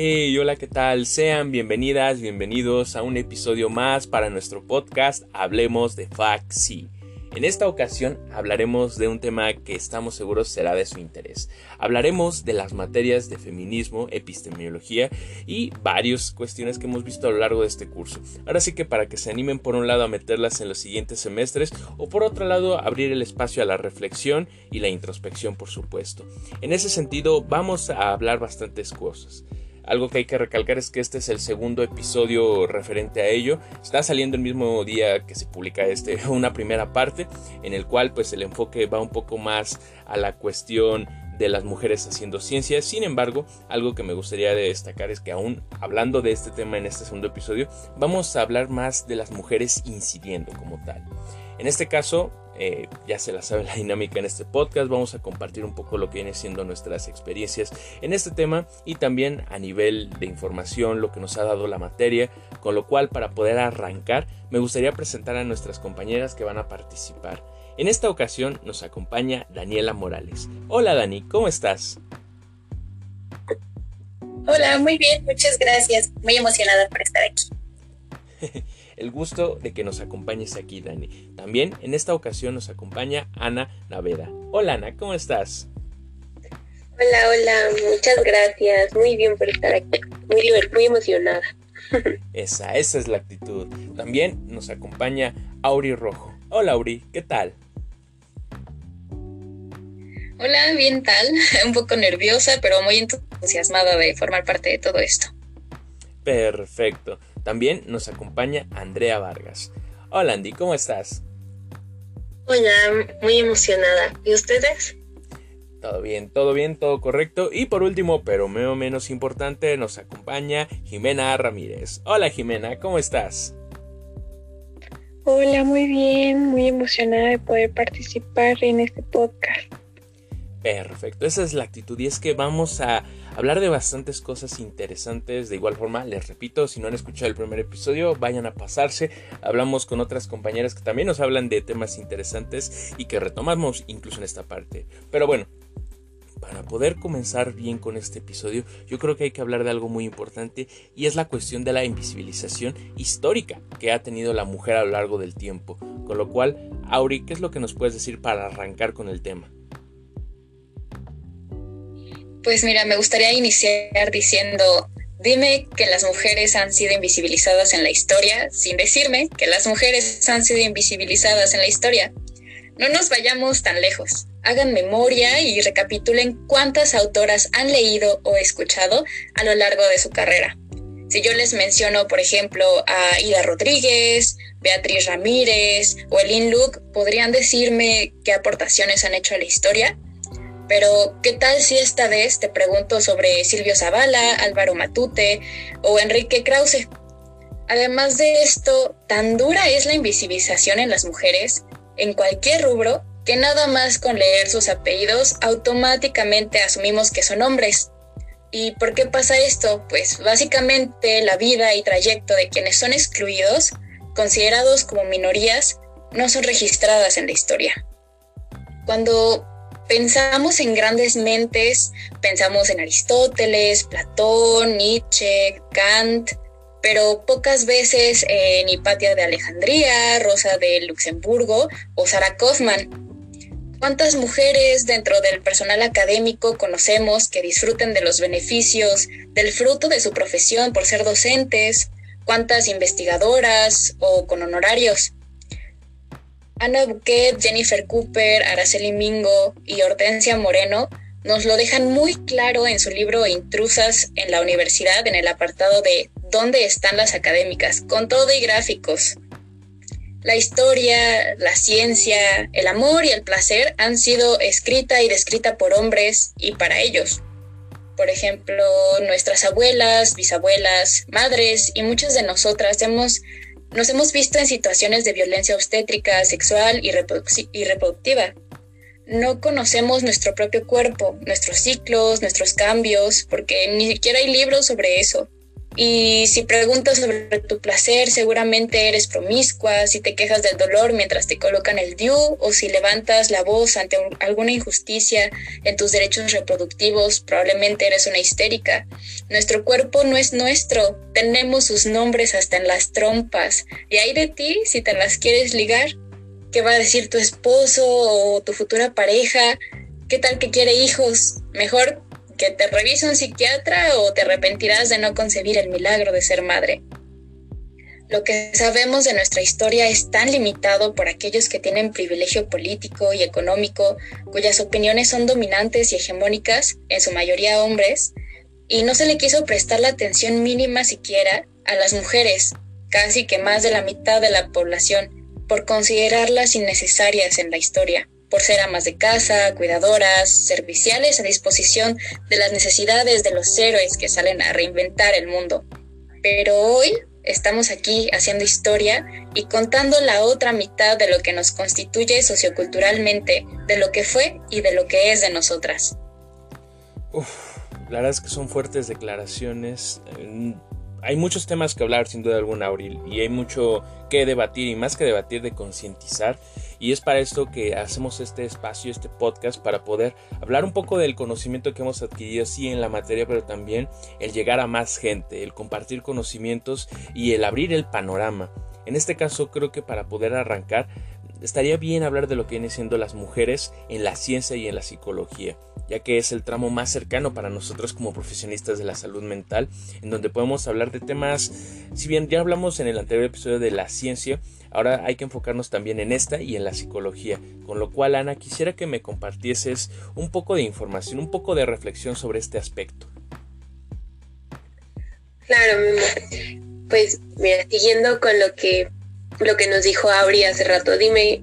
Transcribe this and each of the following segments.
Hey, hola, ¿qué tal? Sean bienvenidas, bienvenidos a un episodio más para nuestro podcast Hablemos de FACSI. En esta ocasión hablaremos de un tema que estamos seguros será de su interés. Hablaremos de las materias de feminismo, epistemología y varias cuestiones que hemos visto a lo largo de este curso. Ahora sí que para que se animen por un lado a meterlas en los siguientes semestres o por otro lado abrir el espacio a la reflexión y la introspección por supuesto. En ese sentido vamos a hablar bastantes cosas. Algo que hay que recalcar es que este es el segundo episodio referente a ello. Está saliendo el mismo día que se publica este, una primera parte, en el cual pues el enfoque va un poco más a la cuestión de las mujeres haciendo ciencia. Sin embargo, algo que me gustaría destacar es que aún hablando de este tema en este segundo episodio, vamos a hablar más de las mujeres incidiendo como tal. En este caso, eh, ya se la sabe la dinámica en este podcast, vamos a compartir un poco lo que viene siendo nuestras experiencias en este tema y también a nivel de información lo que nos ha dado la materia, con lo cual para poder arrancar me gustaría presentar a nuestras compañeras que van a participar. En esta ocasión nos acompaña Daniela Morales. Hola Dani, ¿cómo estás? Hola, muy bien, muchas gracias. Muy emocionada por estar aquí. el gusto de que nos acompañes aquí, Dani. También en esta ocasión nos acompaña Ana Naveda. Hola, Ana, ¿cómo estás? Hola, hola, muchas gracias. Muy bien por estar aquí. Muy, muy emocionada. Esa, esa es la actitud. También nos acompaña Auri Rojo. Hola, Auri, ¿qué tal? Hola, bien tal. Un poco nerviosa, pero muy entusiasmada de formar parte de todo esto. Perfecto. También nos acompaña Andrea Vargas. Hola Andy, ¿cómo estás? Hola, muy emocionada. ¿Y ustedes? Todo bien, todo bien, todo correcto. Y por último, pero menos importante, nos acompaña Jimena Ramírez. Hola Jimena, ¿cómo estás? Hola, muy bien, muy emocionada de poder participar en este podcast. Perfecto, esa es la actitud y es que vamos a hablar de bastantes cosas interesantes. De igual forma, les repito, si no han escuchado el primer episodio, vayan a pasarse. Hablamos con otras compañeras que también nos hablan de temas interesantes y que retomamos incluso en esta parte. Pero bueno, para poder comenzar bien con este episodio, yo creo que hay que hablar de algo muy importante y es la cuestión de la invisibilización histórica que ha tenido la mujer a lo largo del tiempo. Con lo cual, Auri, ¿qué es lo que nos puedes decir para arrancar con el tema? Pues mira, me gustaría iniciar diciendo, dime que las mujeres han sido invisibilizadas en la historia sin decirme que las mujeres han sido invisibilizadas en la historia. No nos vayamos tan lejos. Hagan memoria y recapitulen cuántas autoras han leído o escuchado a lo largo de su carrera. Si yo les menciono, por ejemplo, a Ida Rodríguez, Beatriz Ramírez o Elin Luke, ¿podrían decirme qué aportaciones han hecho a la historia? Pero, ¿qué tal si esta vez te pregunto sobre Silvio Zavala, Álvaro Matute o Enrique Krause? Además de esto, tan dura es la invisibilización en las mujeres, en cualquier rubro, que nada más con leer sus apellidos automáticamente asumimos que son hombres. ¿Y por qué pasa esto? Pues básicamente la vida y trayecto de quienes son excluidos, considerados como minorías, no son registradas en la historia. Cuando pensamos en grandes mentes, pensamos en Aristóteles, Platón, Nietzsche, Kant, pero pocas veces en Hipatia de Alejandría, Rosa de Luxemburgo o Sarah Kaufman. ¿Cuántas mujeres dentro del personal académico conocemos que disfruten de los beneficios del fruto de su profesión por ser docentes? ¿Cuántas investigadoras o con honorarios? Ana Buquet, Jennifer Cooper, Araceli Mingo y Hortensia Moreno nos lo dejan muy claro en su libro Intrusas en la Universidad en el apartado de ¿Dónde están las académicas? con todo y gráficos. La historia, la ciencia, el amor y el placer han sido escrita y descrita por hombres y para ellos. Por ejemplo, nuestras abuelas, bisabuelas, madres y muchas de nosotras hemos nos hemos visto en situaciones de violencia obstétrica, sexual y, reproductiva. No conocemos nuestro propio cuerpo, nuestros ciclos, nuestros cambios, porque ni siquiera hay libros sobre eso. Y si preguntas sobre tu placer, seguramente eres promiscua, si te quejas del dolor mientras te colocan el DIU o si levantas la voz ante alguna injusticia en tus derechos reproductivos, probablemente eres una histérica. Nuestro cuerpo no es nuestro, tenemos sus nombres hasta en las trompas. Y hay de ti si te las quieres ligar. ¿Qué va a decir tu esposo o tu futura pareja? ¿Qué tal que quiere hijos? Mejor que te revise un psiquiatra o te arrepentirás de no concebir el milagro de ser madre. Lo que sabemos de nuestra historia es tan limitado por aquellos que tienen privilegio político y económico, cuyas opiniones son dominantes y hegemónicas, en su mayoría hombres, y no se le quiso prestar la atención mínima siquiera a las mujeres, casi que más de la mitad de la población, por considerarlas innecesarias en la historia por ser amas de casa, cuidadoras, serviciales a disposición de las necesidades de los héroes que salen a reinventar el mundo. Pero hoy estamos aquí haciendo historia y contando la otra mitad de lo que nos constituye socioculturalmente, de lo que fue y de lo que es de nosotras. Uf, la verdad es que son fuertes declaraciones. Hay muchos temas que hablar, sin duda alguna, Auril, y hay mucho que debatir, y más que debatir, de concientizar. Y es para esto que hacemos este espacio, este podcast, para poder hablar un poco del conocimiento que hemos adquirido, sí, en la materia, pero también el llegar a más gente, el compartir conocimientos y el abrir el panorama. En este caso, creo que para poder arrancar, estaría bien hablar de lo que vienen siendo las mujeres en la ciencia y en la psicología, ya que es el tramo más cercano para nosotros como profesionistas de la salud mental, en donde podemos hablar de temas, si bien ya hablamos en el anterior episodio de la ciencia, ahora hay que enfocarnos también en esta y en la psicología, con lo cual Ana quisiera que me compartieses un poco de información, un poco de reflexión sobre este aspecto. Claro, pues mira, siguiendo con lo que lo que nos dijo Auri hace rato. Dime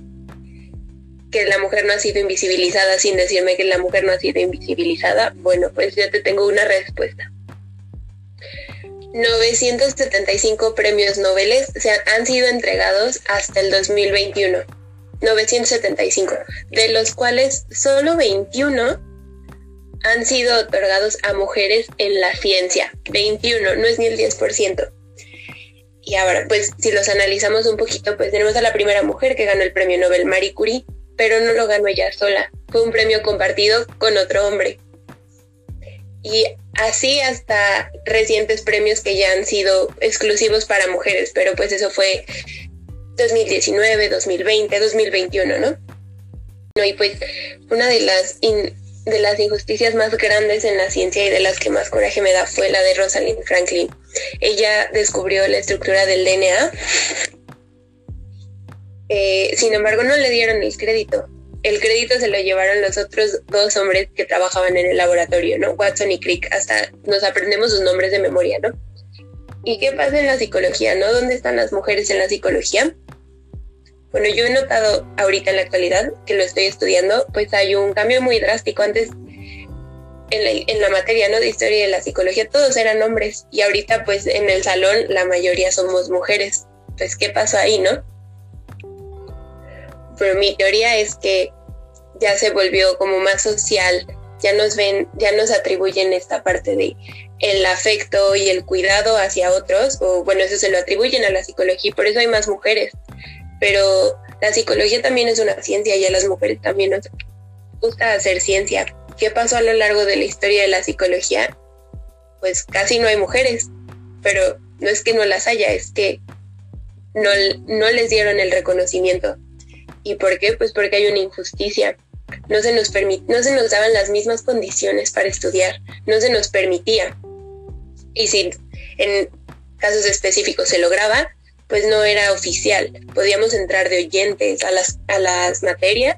que la mujer no ha sido invisibilizada sin decirme que la mujer no ha sido invisibilizada. Bueno, pues ya te tengo una respuesta. 975 premios Nobel se han sido entregados hasta el 2021. 975, de los cuales solo 21 han sido otorgados a mujeres en la ciencia. 21, no es ni el 10%. Y ahora, pues si los analizamos un poquito, pues tenemos a la primera mujer que ganó el premio Nobel, Marie Curie, pero no lo ganó ella sola, fue un premio compartido con otro hombre. Y así hasta recientes premios que ya han sido exclusivos para mujeres, pero pues eso fue 2019, 2020, 2021, ¿no? Y pues una de las de las injusticias más grandes en la ciencia y de las que más coraje me da fue la de Rosalind Franklin. Ella descubrió la estructura del DNA. Eh, sin embargo, no le dieron el crédito. El crédito se lo llevaron los otros dos hombres que trabajaban en el laboratorio, ¿no? Watson y Crick. Hasta nos aprendemos sus nombres de memoria, ¿no? ¿Y qué pasa en la psicología, no? ¿Dónde están las mujeres en la psicología? Bueno, yo he notado ahorita en la actualidad que lo estoy estudiando, pues hay un cambio muy drástico. Antes en la, materia ¿no? de historia y de la psicología todos eran hombres y ahorita pues en el salón la mayoría somos mujeres. Pues ¿qué pasó ahí, no? Pero mi teoría es que ya se volvió como más social, ya nos ven, ya nos atribuyen esta parte de el afecto y el cuidado hacia otros, o bueno, eso se lo atribuyen a la psicología y por eso hay más mujeres pero la psicología también es una ciencia y a las mujeres también nos gusta hacer ciencia. ¿Qué pasó a lo largo de la historia de la psicología? Pues casi no hay mujeres, pero no es que no las haya, es que no, no les dieron el reconocimiento. ¿Y por qué? Pues porque hay una injusticia. No se, nos no se nos daban las mismas condiciones para estudiar, no se nos permitía. Y si en casos específicos se lograba, pues no era oficial. Podíamos entrar de oyentes a las, a las materias,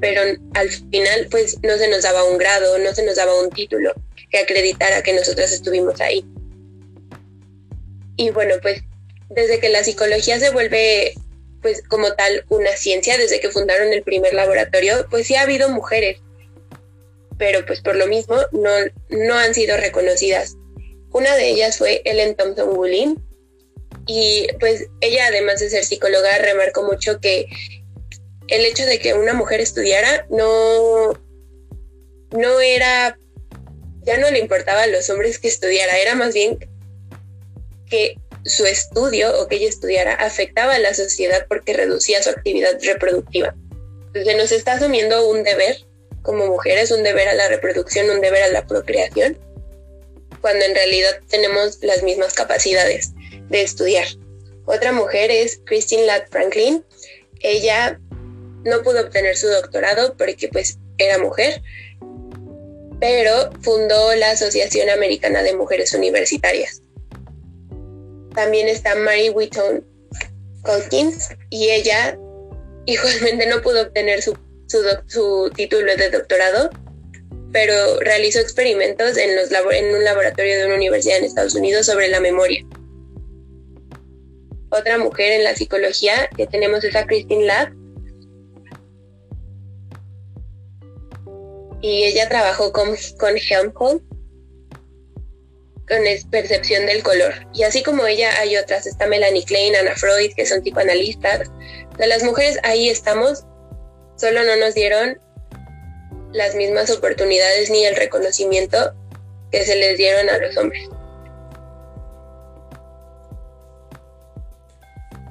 pero al final pues no se nos daba un grado, no se nos daba un título que acreditara que nosotros estuvimos ahí. Y bueno, pues desde que la psicología se vuelve pues como tal una ciencia, desde que fundaron el primer laboratorio, pues sí ha habido mujeres, pero pues por lo mismo no, no han sido reconocidas. Una de ellas fue Ellen Thompson Woollin, y pues ella, además de ser psicóloga, remarcó mucho que el hecho de que una mujer estudiara no, no era, ya no le importaba a los hombres que estudiara, era más bien que su estudio o que ella estudiara afectaba a la sociedad porque reducía su actividad reproductiva. Entonces nos está asumiendo un deber como mujeres, un deber a la reproducción, un deber a la procreación, cuando en realidad tenemos las mismas capacidades de estudiar. Otra mujer es Christine Ladd Franklin. Ella no pudo obtener su doctorado porque pues era mujer, pero fundó la Asociación Americana de Mujeres Universitarias. También está Mary Whitton Calkins y ella igualmente no pudo obtener su, su, título de doctorado, pero realizó experimentos en, los en un laboratorio de una universidad en Estados Unidos sobre la memoria. Otra mujer en la psicología que tenemos es a Christine Ladd, y ella trabajó con, con Helmholtz con percepción del color. Y así como ella hay otras, está Melanie Klein, Anna Freud, que son psicoanalistas. De las mujeres ahí estamos, solo no nos dieron las mismas oportunidades ni el reconocimiento que se les dieron a los hombres.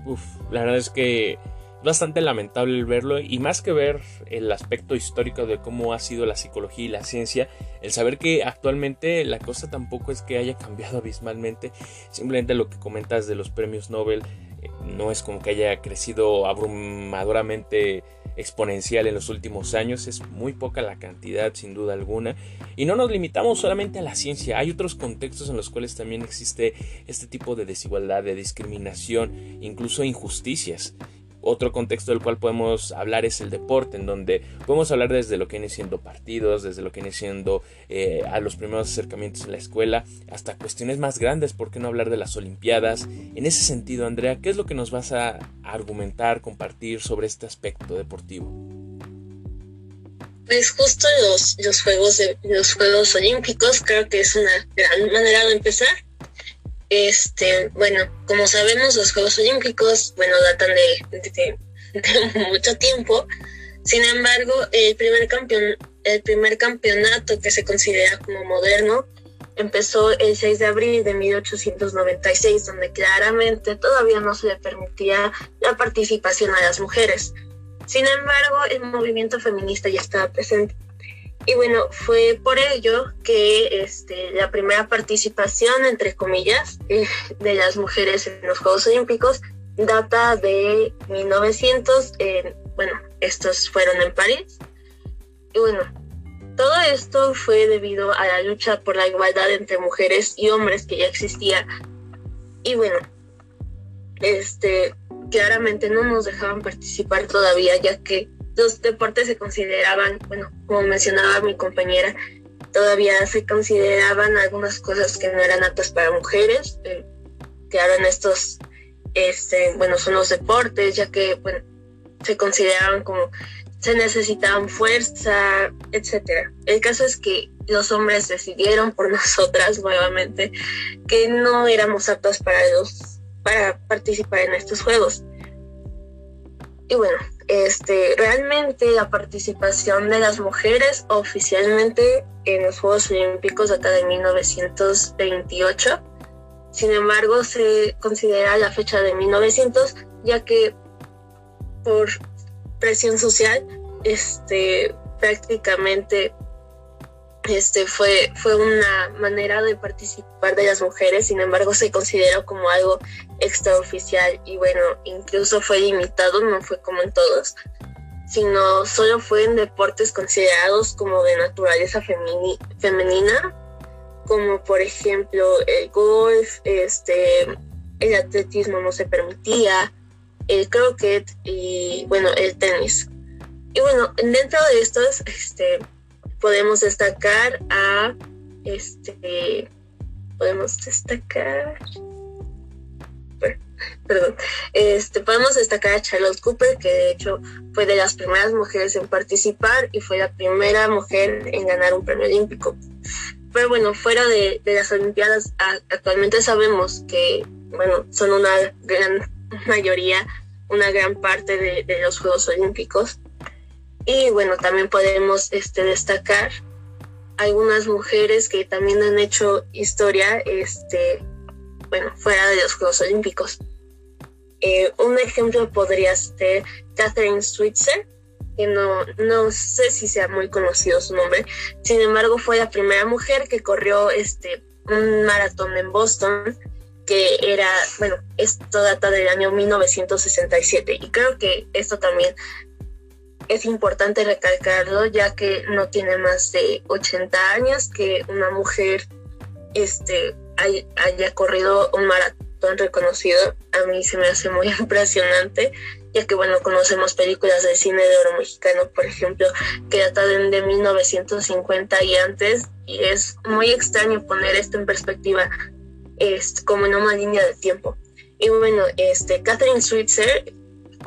Uf, la verdad es que bastante lamentable verlo y más que ver el aspecto histórico de cómo ha sido la psicología y la ciencia, el saber que actualmente la cosa tampoco es que haya cambiado abismalmente, simplemente lo que comentas de los premios Nobel eh, no es como que haya crecido abrumadoramente exponencial en los últimos años, es muy poca la cantidad sin duda alguna. Y no nos limitamos solamente a la ciencia, hay otros contextos en los cuales también existe este tipo de desigualdad, de discriminación, incluso injusticias. Otro contexto del cual podemos hablar es el deporte, en donde podemos hablar desde lo que viene siendo partidos, desde lo que viene siendo eh, a los primeros acercamientos en la escuela, hasta cuestiones más grandes, ¿por qué no hablar de las Olimpiadas? En ese sentido, Andrea, ¿qué es lo que nos vas a argumentar, compartir sobre este aspecto deportivo? Pues justo los, los Juegos de, los Juegos Olímpicos creo que es una gran manera de empezar este, bueno, como sabemos, los Juegos Olímpicos, bueno, datan de, mucho tiempo. Sin embargo, el primer, el primer campeonato que se considera como moderno empezó el 6 de abril de 1896, donde claramente todavía no se le permitía la participación a las mujeres. Sin embargo, el movimiento feminista ya estaba presente. Y bueno, fue por ello que este, la primera participación, entre comillas, eh, de las mujeres en los Juegos Olímpicos data de 1900. bueno, estos fueron en París. Y bueno, todo esto fue debido a la lucha por la igualdad entre mujeres y hombres que ya existía. Y bueno, este, claramente no nos dejaban participar todavía, ya que los deportes se consideraban, bueno, como mencionaba mi compañera, todavía se consideraban algunas cosas que no eran aptas para mujeres. Eh, claro, en estos, este, bueno, son los deportes, ya que, bueno, se consideraban como se necesitaban fuerza, etcétera. El caso es que los hombres decidieron por nosotras nuevamente que no éramos aptas para los para participar en estos juegos. Y bueno, este, realmente la participación de las mujeres oficialmente en los Juegos Olímpicos acá de 1928. Sin embargo, se considera la fecha de 1900, ya que por presión social, este, prácticamente este, fue, fue una manera de participar de las mujeres, sin embargo se consideró como algo extraoficial y bueno, incluso fue limitado, no fue como en todos, sino solo fue en deportes considerados como de naturaleza femenina, como por ejemplo el golf, este, el atletismo no se permitía, el croquet y bueno, el tenis. Y bueno, dentro de estos, este, podemos destacar a este podemos destacar perdón, este, podemos destacar a Charlotte Cooper, que de hecho fue de las primeras mujeres en participar y fue la primera mujer en ganar un premio olímpico. Pero bueno, fuera de, las Olimpiadas, actualmente sabemos que, bueno, son una gran mayoría, una gran parte de, de los Juegos Olímpicos. Y bueno, también podemos este, destacar algunas mujeres que también han hecho historia, este, bueno, fuera de los Juegos Olímpicos. Eh, un ejemplo podría ser Catherine Switzer, que no, no sé si sea muy conocido su nombre, sin embargo fue la primera mujer que corrió este, un maratón en Boston, que era, bueno, esto data del año 1967 y creo que esto también es importante recalcarlo ya que no tiene más de 80 años que una mujer este, haya corrido un maratón reconocido. A mí se me hace muy impresionante ya que bueno, conocemos películas de cine de oro mexicano, por ejemplo, que datan de 1950 y antes, y es muy extraño poner esto en perspectiva este, como en una línea de tiempo. Y bueno, este, Catherine Switzer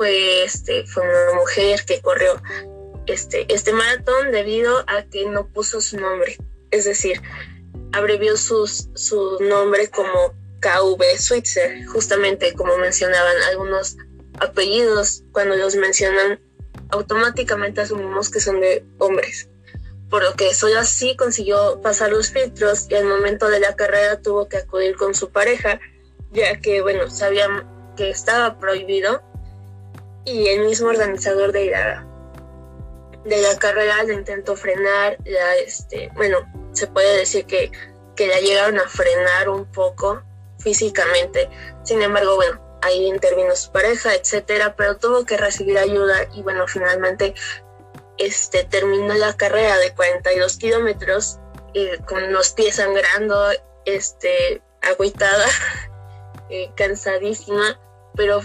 fue, este, fue una mujer que corrió este, este maratón debido a que no puso su nombre, es decir, abrevió sus, su nombre como KV Switzer, justamente como mencionaban algunos apellidos, cuando los mencionan, automáticamente asumimos que son de hombres. Por lo que solo así consiguió pasar los filtros y al momento de la carrera tuvo que acudir con su pareja, ya que, bueno, sabían que estaba prohibido y el mismo organizador de la, de la carrera le intentó frenar, ya este, bueno, se puede decir que, que la llegaron a frenar un poco físicamente. Sin embargo, bueno, ahí intervino su pareja, etcétera, pero tuvo que recibir ayuda y bueno, finalmente este, terminó la carrera de 42 kilómetros eh, con los pies sangrando, este, agüitada, eh, cansadísima, pero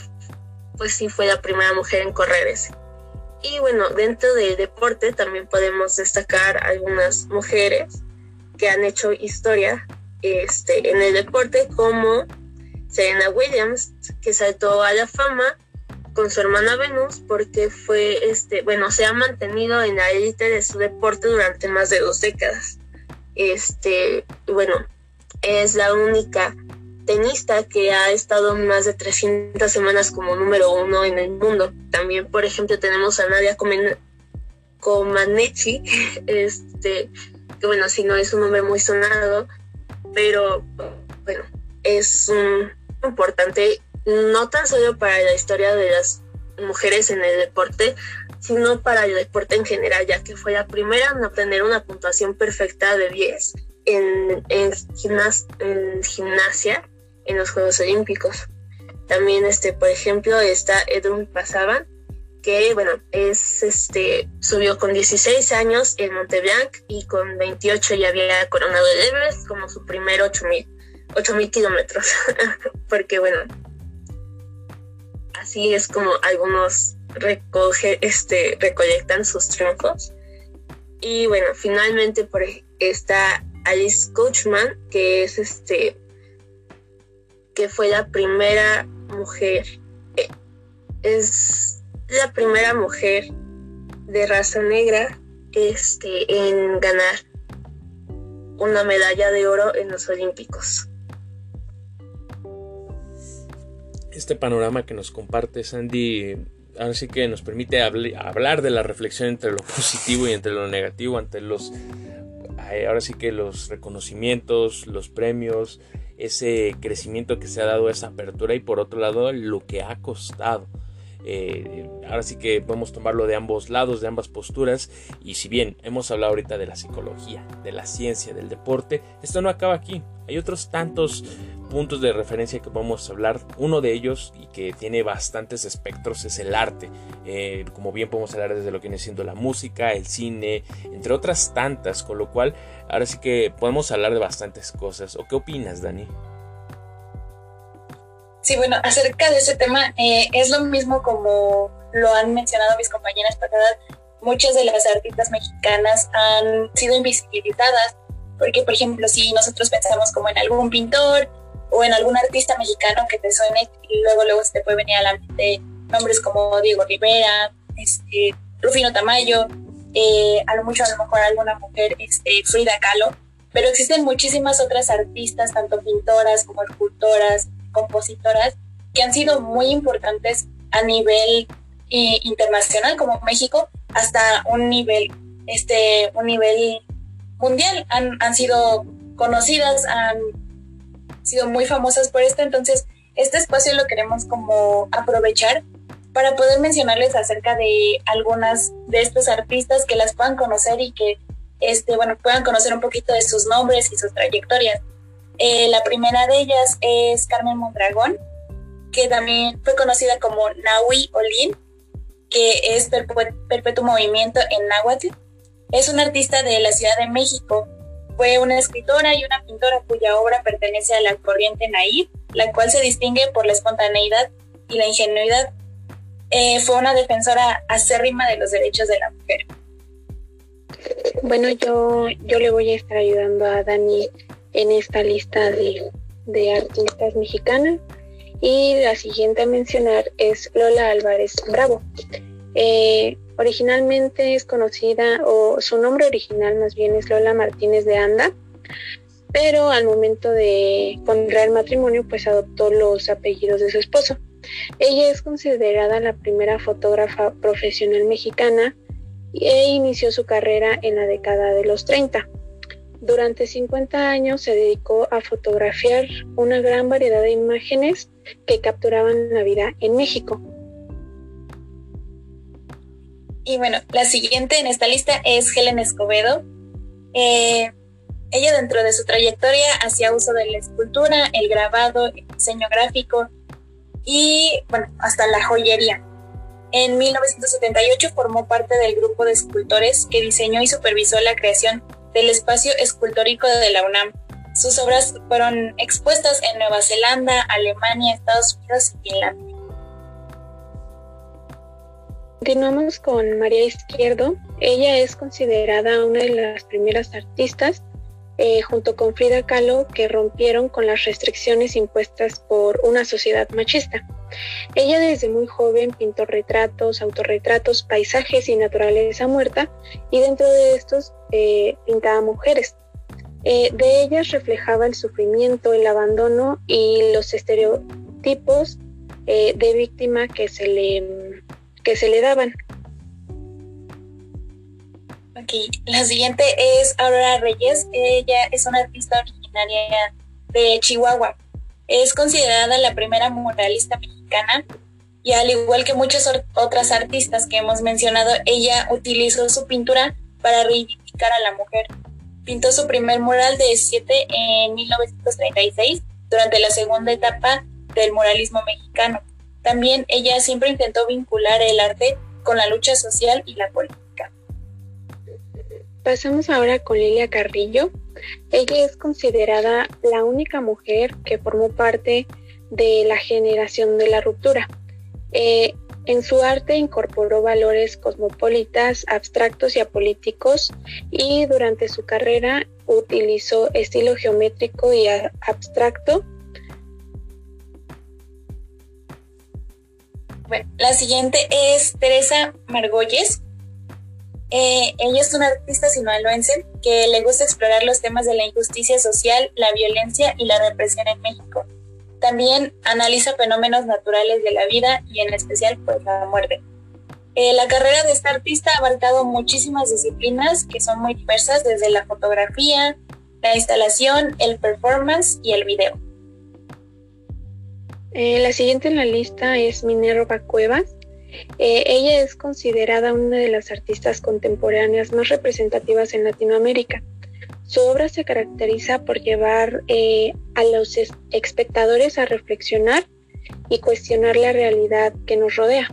pues sí fue la primera mujer en correr ese. Y bueno, dentro del deporte también podemos destacar algunas mujeres que han hecho historia este, en el deporte como Serena Williams, que saltó a la fama con su hermana Venus porque fue, este, bueno, se ha mantenido en la élite de su deporte durante más de dos décadas. Este, bueno, es la única tenista que ha estado más de 300 semanas como número uno en el mundo. También, por ejemplo, tenemos a Nadia Comaneci, este, que bueno, si no es un nombre muy sonado, pero bueno, es un importante no tan solo para la historia de las mujeres en el deporte, sino para el deporte en general, ya que fue la primera en obtener una puntuación perfecta de 10 en, en, en gimnasia en los Juegos Olímpicos. También, este, por ejemplo, está Edwin Pasaban, que, bueno, es, este, subió con 16 años en Monteblanc y con 28 ya había coronado el Everest como su primer 8000 mil kilómetros, porque, bueno, así es como algunos recoge, este, recolectan sus triunfos. Y bueno, finalmente por está Alice Coachman, que es este que fue la primera mujer, es la primera mujer de raza negra este, en ganar una medalla de oro en los Olímpicos. Este panorama que nos comparte Sandy, ahora sí que nos permite hablar de la reflexión entre lo positivo y entre lo negativo, ante los, ahora sí que los reconocimientos, los premios, ese crecimiento que se ha dado, esa apertura y por otro lado lo que ha costado. Eh, ahora sí que podemos tomarlo de ambos lados, de ambas posturas. Y si bien hemos hablado ahorita de la psicología, de la ciencia, del deporte, esto no acaba aquí. Hay otros tantos puntos de referencia que podemos hablar. Uno de ellos, y que tiene bastantes espectros, es el arte. Eh, como bien podemos hablar desde lo que viene siendo la música, el cine, entre otras tantas. Con lo cual, ahora sí que podemos hablar de bastantes cosas. ¿O qué opinas, Dani? Sí, bueno, acerca de ese tema, eh, es lo mismo como lo han mencionado mis compañeras verdad, Muchas de las artistas mexicanas han sido invisibilizadas, porque, por ejemplo, si nosotros pensamos como en algún pintor o en algún artista mexicano que te suene, y luego, luego se te puede venir a la mente nombres como Diego Rivera, este, Rufino Tamayo, eh, a lo mucho a lo mejor alguna mujer, este, Frida Kahlo, pero existen muchísimas otras artistas, tanto pintoras como escultoras, compositoras que han sido muy importantes a nivel eh, internacional como México hasta un nivel este un nivel mundial han, han sido conocidas han sido muy famosas por esto, entonces este espacio lo queremos como aprovechar para poder mencionarles acerca de algunas de estos artistas que las puedan conocer y que este, bueno, puedan conocer un poquito de sus nombres y sus trayectorias. Eh, la primera de ellas es Carmen Mondragón, que también fue conocida como Nahui Olin, que es Perpetuo Movimiento en Náhuatl. Es una artista de la Ciudad de México. Fue una escritora y una pintora cuya obra pertenece a la corriente Nair, la cual se distingue por la espontaneidad y la ingenuidad. Eh, fue una defensora acérrima de los derechos de la mujer. Bueno, yo, yo le voy a estar ayudando a Dani en esta lista de, de artistas mexicanas. Y la siguiente a mencionar es Lola Álvarez Bravo. Eh, originalmente es conocida, o su nombre original más bien es Lola Martínez de Anda, pero al momento de contraer matrimonio, pues adoptó los apellidos de su esposo. Ella es considerada la primera fotógrafa profesional mexicana e inició su carrera en la década de los 30. Durante 50 años se dedicó a fotografiar una gran variedad de imágenes que capturaban la vida en México. Y bueno, la siguiente en esta lista es Helen Escobedo. Eh, ella dentro de su trayectoria hacía uso de la escultura, el grabado, el diseño gráfico y bueno, hasta la joyería. En 1978 formó parte del grupo de escultores que diseñó y supervisó la creación del espacio escultórico de la UNAM. Sus obras fueron expuestas en Nueva Zelanda, Alemania, Estados Unidos y Finlandia. Continuamos con María Izquierdo. Ella es considerada una de las primeras artistas, eh, junto con Frida Kahlo, que rompieron con las restricciones impuestas por una sociedad machista. Ella desde muy joven pintó retratos, autorretratos, paisajes y naturaleza muerta, y dentro de estos eh, pintaba mujeres. Eh, de ellas reflejaba el sufrimiento, el abandono y los estereotipos eh, de víctima que se le, que se le daban. Ok, la siguiente es Aurora Reyes. Ella es una artista originaria de Chihuahua. Es considerada la primera muralista mexicana y al igual que muchas otras artistas que hemos mencionado, ella utilizó su pintura para reivindicar a la mujer. Pintó su primer mural de 7 en 1936 durante la segunda etapa del muralismo mexicano. También ella siempre intentó vincular el arte con la lucha social y la política. Pasamos ahora con Lilia Carrillo. Ella es considerada la única mujer que formó parte de la generación de la ruptura. Eh, en su arte incorporó valores cosmopolitas, abstractos y apolíticos y durante su carrera utilizó estilo geométrico y abstracto. Bueno, la siguiente es Teresa Margolles. Eh, ella es una artista sinaloense que le gusta explorar los temas de la injusticia social, la violencia y la represión en México. También analiza fenómenos naturales de la vida y en especial pues la muerte. Eh, la carrera de esta artista ha abarcado muchísimas disciplinas que son muy diversas, desde la fotografía, la instalación, el performance y el video. Eh, la siguiente en la lista es Minerva Cuevas. Eh, ella es considerada una de las artistas contemporáneas más representativas en Latinoamérica. Su obra se caracteriza por llevar eh, a los espectadores a reflexionar y cuestionar la realidad que nos rodea.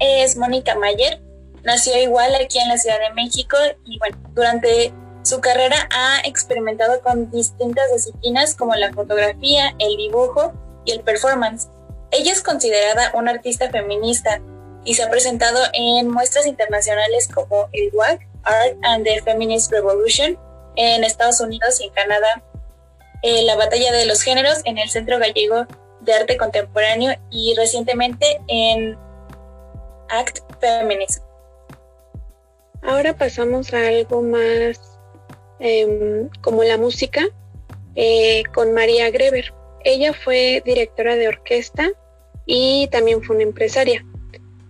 Es Mónica Mayer, nació igual aquí en la Ciudad de México y bueno, durante su carrera ha experimentado con distintas disciplinas como la fotografía, el dibujo y el performance. Ella es considerada una artista feminista y se ha presentado en muestras internacionales como el WAC, Art and the Feminist Revolution en Estados Unidos y en Canadá, eh, la batalla de los géneros en el Centro Gallego de Arte Contemporáneo y recientemente en Act Feminism. Ahora pasamos a algo más em, como la música eh, con María Greber. Ella fue directora de orquesta y también fue una empresaria.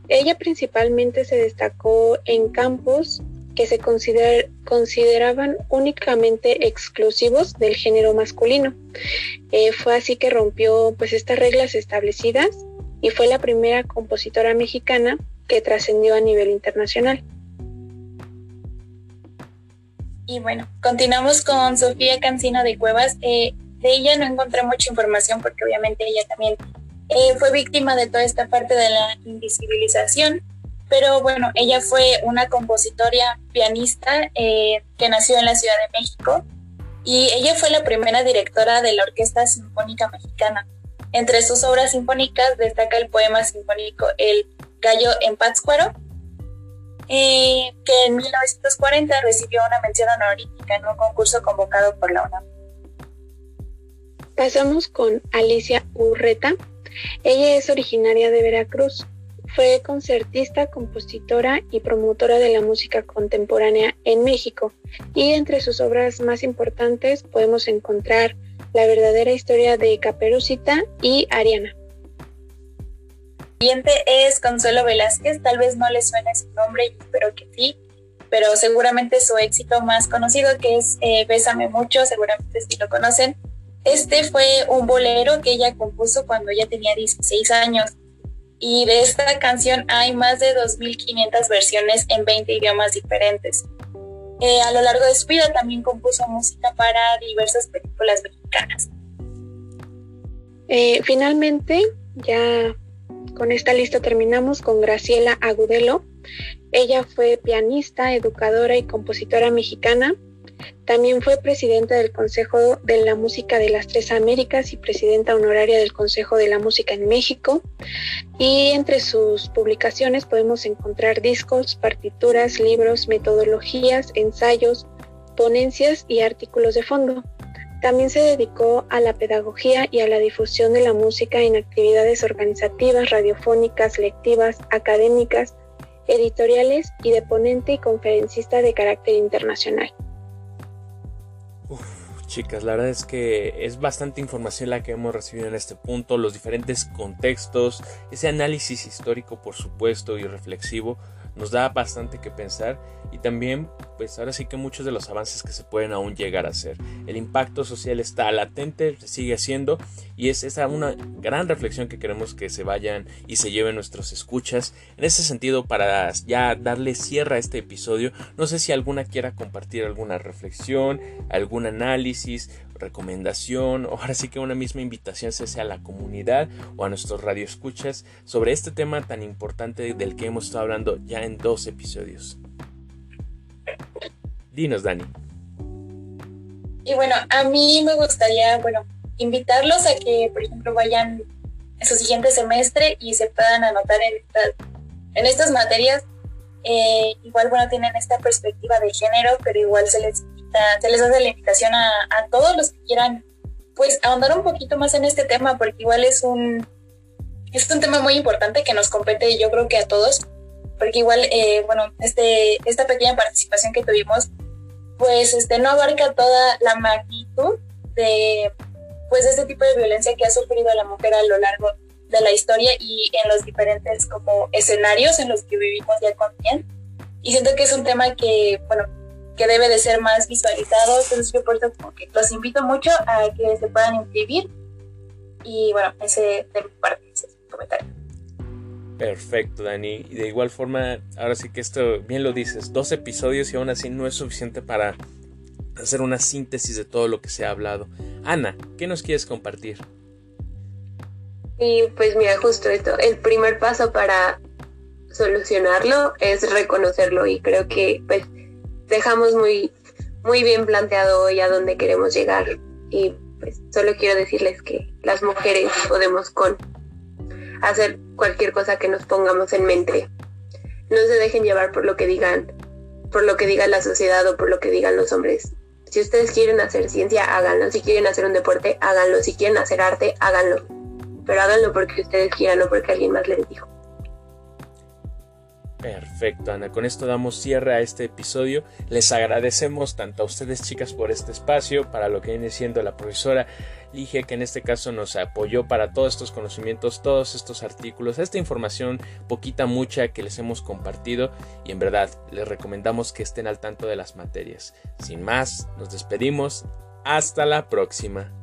Ella principalmente se destacó en campos que se consideraban únicamente exclusivos del género masculino. Eh, fue así que rompió pues estas reglas establecidas y fue la primera compositora mexicana que trascendió a nivel internacional. Y bueno, continuamos con Sofía Cancino de Cuevas. Eh, de ella no encontré mucha información porque obviamente ella también eh, fue víctima de toda esta parte de la invisibilización, pero bueno, ella fue una compositora pianista eh, que nació en la Ciudad de México y ella fue la primera directora de la Orquesta Sinfónica Mexicana. Entre sus obras sinfónicas destaca el poema sinfónico El Gallo en Pátzcuaro, eh, que en 1940 recibió una mención honorífica en un concurso convocado por la UNAM. Pasamos con Alicia Urreta, ella es originaria de Veracruz. Fue concertista, compositora y promotora de la música contemporánea en México. Y entre sus obras más importantes podemos encontrar La verdadera historia de Caperucita y Ariana. Siguiente es Consuelo Velázquez. Tal vez no le suene su nombre, pero que sí. Pero seguramente su éxito más conocido, que es eh, Bésame mucho, seguramente sí lo conocen este fue un bolero que ella compuso cuando ella tenía 16 años. Y de esta canción hay más de 2.500 versiones en 20 idiomas diferentes. Eh, a lo largo de su vida también compuso música para diversas películas mexicanas. Eh, finalmente, ya con esta lista terminamos con Graciela Agudelo. Ella fue pianista, educadora y compositora mexicana también fue presidenta del Consejo de la Música de las Tres Américas y presidenta honoraria del Consejo de la Música en México. Y entre sus publicaciones podemos encontrar discos, partituras, libros, metodologías, ensayos, ponencias y artículos de fondo. También se dedicó a la pedagogía y a la difusión de la música en actividades organizativas, radiofónicas, lectivas, académicas, editoriales y de ponente y conferencista de carácter internacional. Chicas, la verdad es que es bastante información la que hemos recibido en este punto, los diferentes contextos, ese análisis histórico por supuesto y reflexivo nos da bastante que pensar y también pues ahora sí que muchos de los avances que se pueden aún llegar a hacer. El impacto social está latente, sigue haciendo y es esa una gran reflexión que queremos que se vayan y se lleven nuestros escuchas. En ese sentido, para ya darle cierre a este episodio, no sé si alguna quiera compartir alguna reflexión, algún análisis, recomendación o ahora sí que una misma invitación sea a la comunidad o a nuestros radioescuchas sobre este tema tan importante del que hemos estado hablando ya en dos episodios. Dinos, Dani. Y bueno, a mí me gustaría, bueno, invitarlos a que, por ejemplo, vayan en su siguiente semestre y se puedan anotar en, estas, en estas materias. Eh, igual, bueno, tienen esta perspectiva de género, pero igual se les, se les hace la invitación a, a todos los que quieran, pues, ahondar un poquito más en este tema, porque igual es un, es un tema muy importante que nos compete, yo creo que a todos porque igual, eh, bueno, este, esta pequeña participación que tuvimos, pues este, no abarca toda la magnitud de pues este tipo de violencia que ha sufrido la mujer a lo largo de la historia y en los diferentes como escenarios en los que vivimos ya con bien. Y siento que es un tema que, bueno, que debe de ser más visualizado, entonces yo por eso como que los invito mucho a que se puedan inscribir y bueno, ese de mi parte, ese es mi comentario. Perfecto, Dani. Y de igual forma, ahora sí que esto, bien lo dices, dos episodios y aún así no es suficiente para hacer una síntesis de todo lo que se ha hablado. Ana, ¿qué nos quieres compartir? Y pues mira, justo esto, el primer paso para solucionarlo es reconocerlo y creo que pues dejamos muy, muy bien planteado hoy a dónde queremos llegar y pues solo quiero decirles que las mujeres podemos con hacer cualquier cosa que nos pongamos en mente. No se dejen llevar por lo que digan, por lo que diga la sociedad o por lo que digan los hombres. Si ustedes quieren hacer ciencia, háganlo. Si quieren hacer un deporte, háganlo. Si quieren hacer arte, háganlo. Pero háganlo porque ustedes quieran, no porque alguien más les dijo. Perfecto, Ana. Con esto damos cierre a este episodio. Les agradecemos tanto a ustedes, chicas, por este espacio, para lo que viene siendo la profesora Lige, que en este caso nos apoyó para todos estos conocimientos, todos estos artículos, esta información, poquita, mucha que les hemos compartido. Y en verdad, les recomendamos que estén al tanto de las materias. Sin más, nos despedimos. Hasta la próxima.